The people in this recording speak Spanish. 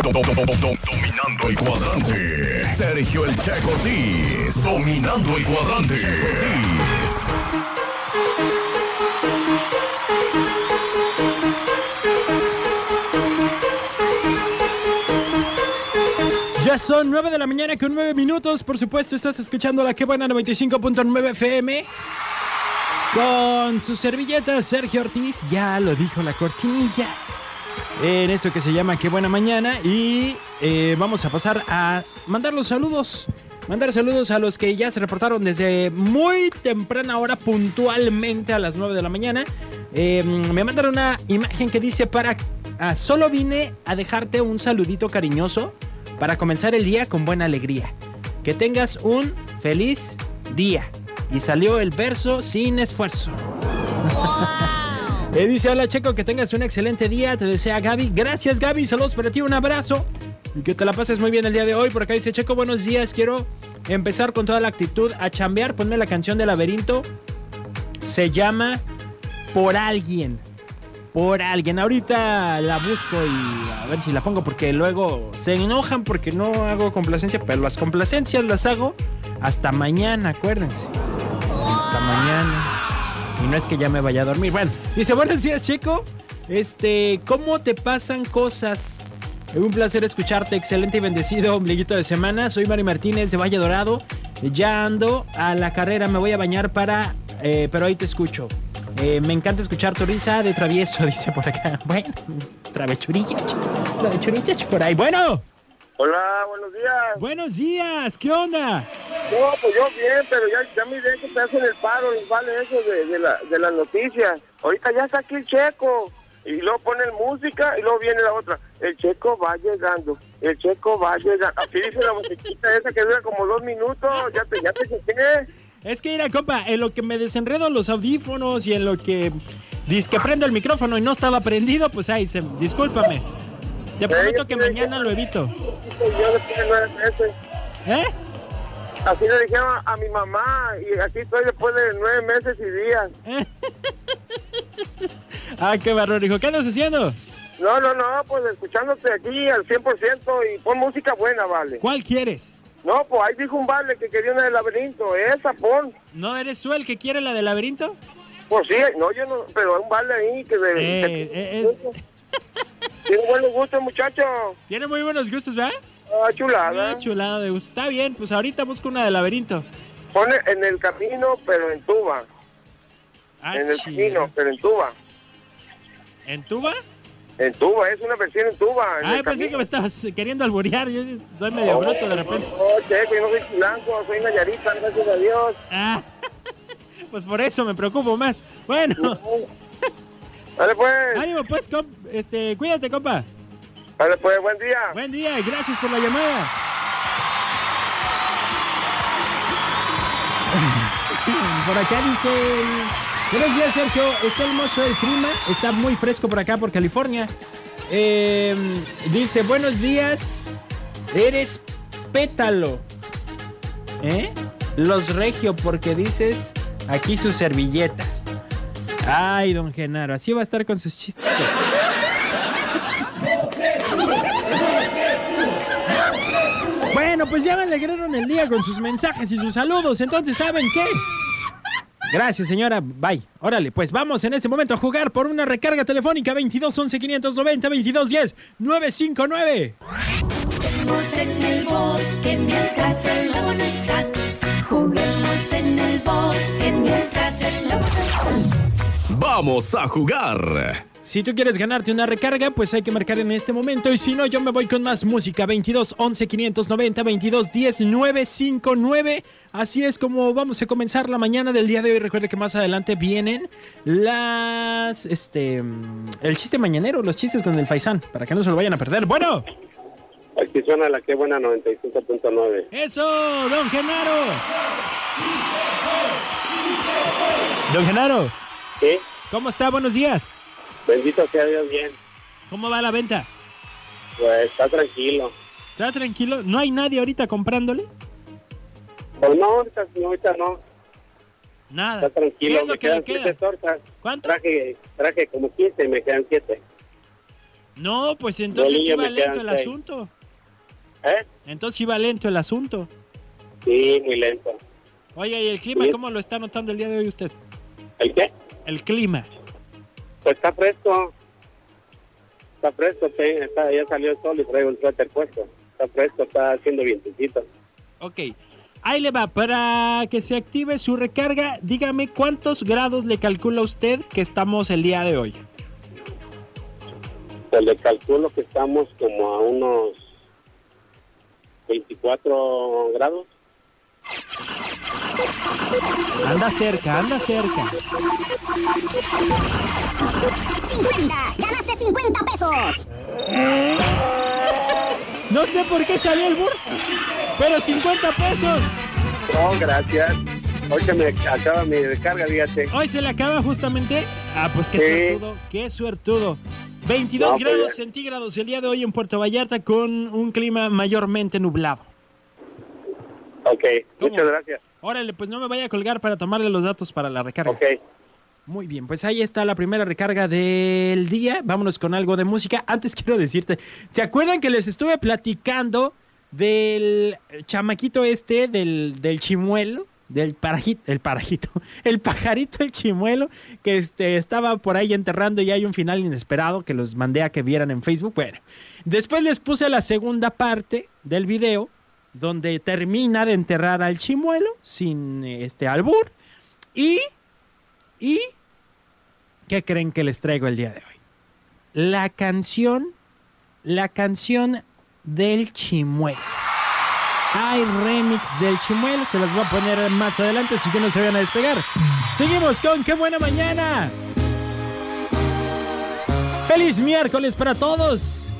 Dominando el cuadrante. Sergio El Checo Ortiz. Dominando el cuadrante. Ya son 9 de la mañana con 9 minutos. Por supuesto, estás escuchando la que buena 95.9 FM. Con su servilleta Sergio Ortiz. Ya lo dijo la cortinilla. En esto que se llama Qué buena mañana. Y eh, vamos a pasar a mandar los saludos. Mandar saludos a los que ya se reportaron desde muy temprana hora, puntualmente a las 9 de la mañana. Eh, me mandaron una imagen que dice para... ah, solo vine a dejarte un saludito cariñoso para comenzar el día con buena alegría. Que tengas un feliz día. Y salió el verso sin esfuerzo. Eh, dice, hola Checo, que tengas un excelente día. Te desea Gaby. Gracias Gaby, saludos para ti, un abrazo. Y que te la pases muy bien el día de hoy. Por acá dice Checo, buenos días. Quiero empezar con toda la actitud a chambear. Ponme la canción de Laberinto. Se llama Por Alguien. Por alguien. Ahorita la busco y a ver si la pongo porque luego se enojan porque no hago complacencia. Pero las complacencias las hago hasta mañana, acuérdense. Hasta mañana. Y no es que ya me vaya a dormir. Bueno, dice, buenos días, Checo. Este, ¿cómo te pasan cosas? Un placer escucharte, excelente y bendecido ombliguito de semana. Soy Mari Martínez de Valle Dorado. Ya ando a la carrera, me voy a bañar para... eh, pero ahí te escucho. Eh, me encanta escuchar tu risa de travieso, dice por acá. Bueno, travechurilla, ch- travechurilla ch- por ahí. Bueno, Hola, buenos días. buenos días, ¿qué onda? No, pues yo bien, pero ya, ya miré que te hacen el paro, les vale eso de, de, la, de las noticias. Ahorita ya está aquí el checo. Y luego ponen música y luego viene la otra. El checo va llegando, el checo va llegando. Así dice la musiquita esa que dura como dos minutos. Ya te, ya te chequé. Es que mira, compa, en lo que me desenredo los audífonos y en lo que dice que prendo el micrófono y no estaba prendido, pues ahí se, discúlpame. Te prometo que mañana lo evito. ¿Eh? Así le dijeron a mi mamá y aquí estoy después de nueve meses y días. Ah, qué barro, hijo. ¿Qué andas haciendo? No, no, no, pues escuchándote aquí al 100% y pon música buena, vale. ¿Cuál quieres? No, pues ahí dijo un vale que quería una del laberinto, esa pon. ¿No eres tú el que quiere la del laberinto? Pues sí, no, yo no, pero un vale ahí que de... Eh, eh, es- Tiene buenos gustos, muchacho. Tiene muy buenos gustos, ¿verdad? Ah, chulada. Ah, chulada de gusto. Está bien, pues ahorita busco una del laberinto. Pone en el camino, pero en tuba. Ah, en el camino, pero en tuba. ¿En tuba? En tuba, es una versión en tuba. en Ah, pensé que camino. me estabas queriendo alborear. Yo soy medio bruto de repente. No, checo, yo no soy chilango, soy nayarita, gracias a Dios. Ah, pues por eso me preocupo más. Bueno, Dale pues, ánimo pues, comp- este, cuídate, compa. Dale pues, buen día. Buen día y gracias por la llamada. Por acá dice... Buenos días, Sergio. Está hermoso el clima. Está muy fresco por acá, por California. Eh, dice, buenos días. Eres pétalo. ¿Eh? Los regio, porque dices aquí sus servilletas. Ay, don Genaro, así va a estar con sus chistes. Bueno, pues ya me alegraron el día con sus mensajes y sus saludos. Entonces, ¿saben qué? Gracias, señora. Bye. Órale, pues vamos en este momento a jugar por una recarga telefónica 22 11 590 22 10 959. Juguemos en el bosque mientras el lago no está. Juguemos en el bosque mientras el lago no está. Vamos a jugar. Si tú quieres ganarte una recarga, pues hay que marcar en este momento. Y si no, yo me voy con más música. 22 11 590 22 10 959. Así es como vamos a comenzar la mañana del día de hoy. Recuerde que más adelante vienen las. Este. mm, El chiste mañanero, los chistes con el Faisán. Para que no se lo vayan a perder. Bueno, Aquí suena la que buena 95.9. eso, don Genaro. Don Genaro, ¿Sí? ¿cómo está? Buenos días. Bendito sea Dios bien. ¿Cómo va la venta? Pues está tranquilo. ¿Está tranquilo? ¿No hay nadie ahorita comprándole? Pues no, ahorita, no, ahorita no. Nada. Está tranquilo. ¿Qué es lo me que le quedan queda? siete tortas. ¿Cuánto? Traje, traje como 15 y me quedan 7. No, pues entonces iba lento el asunto. ¿Eh? Entonces iba lento el asunto. Sí, muy lento. Oye, ¿y el clima Sí. cómo lo está notando el día de hoy usted? ¿El qué? El clima. Pues está fresco. Está fresco, sí, está, ya salió el sol y traigo el suéter puesto. Está fresco, está haciendo vientecito. Ok. Ahí le va. Para que se active su recarga, dígame cuántos grados le calcula usted que estamos el día de hoy. Pues le calculo que estamos como a unos 24 grados. Anda cerca, anda cerca. 50. Ganaste 50 pesos. No sé por qué salió el burro, pero 50 pesos. No, gracias. Hoy se me acaba mi recarga, fíjate. Hoy se le acaba justamente. Ah, pues qué Sí. suertudo, qué suertudo. 22 No, pues grados centígrados el día de hoy en Puerto Vallarta con un clima mayormente nublado. Ok, ¿Cómo? muchas gracias. Órale, pues no me vaya a colgar para tomarle los datos para la recarga. Ok. Muy bien, pues ahí está la primera recarga del día. Vámonos con algo de música. Antes quiero decirte, ¿se acuerdan que les estuve platicando del chamaquito este, del, del chimuelo? Del parajito, el parajito, el pajarito, el chimuelo, que este, estaba por ahí enterrando y hay un final inesperado que los mandé a que vieran en Facebook. Bueno, después les puse la segunda parte del video, donde termina de enterrar al chimuelo sin este albur. Y ¿Y qué creen que les traigo el día de hoy? La canción, la canción del chimuelo. Hay remix del chimuelo, se las voy a poner más adelante, así que no se vayan a despegar. Seguimos con qué buena mañana. Feliz miércoles para todos.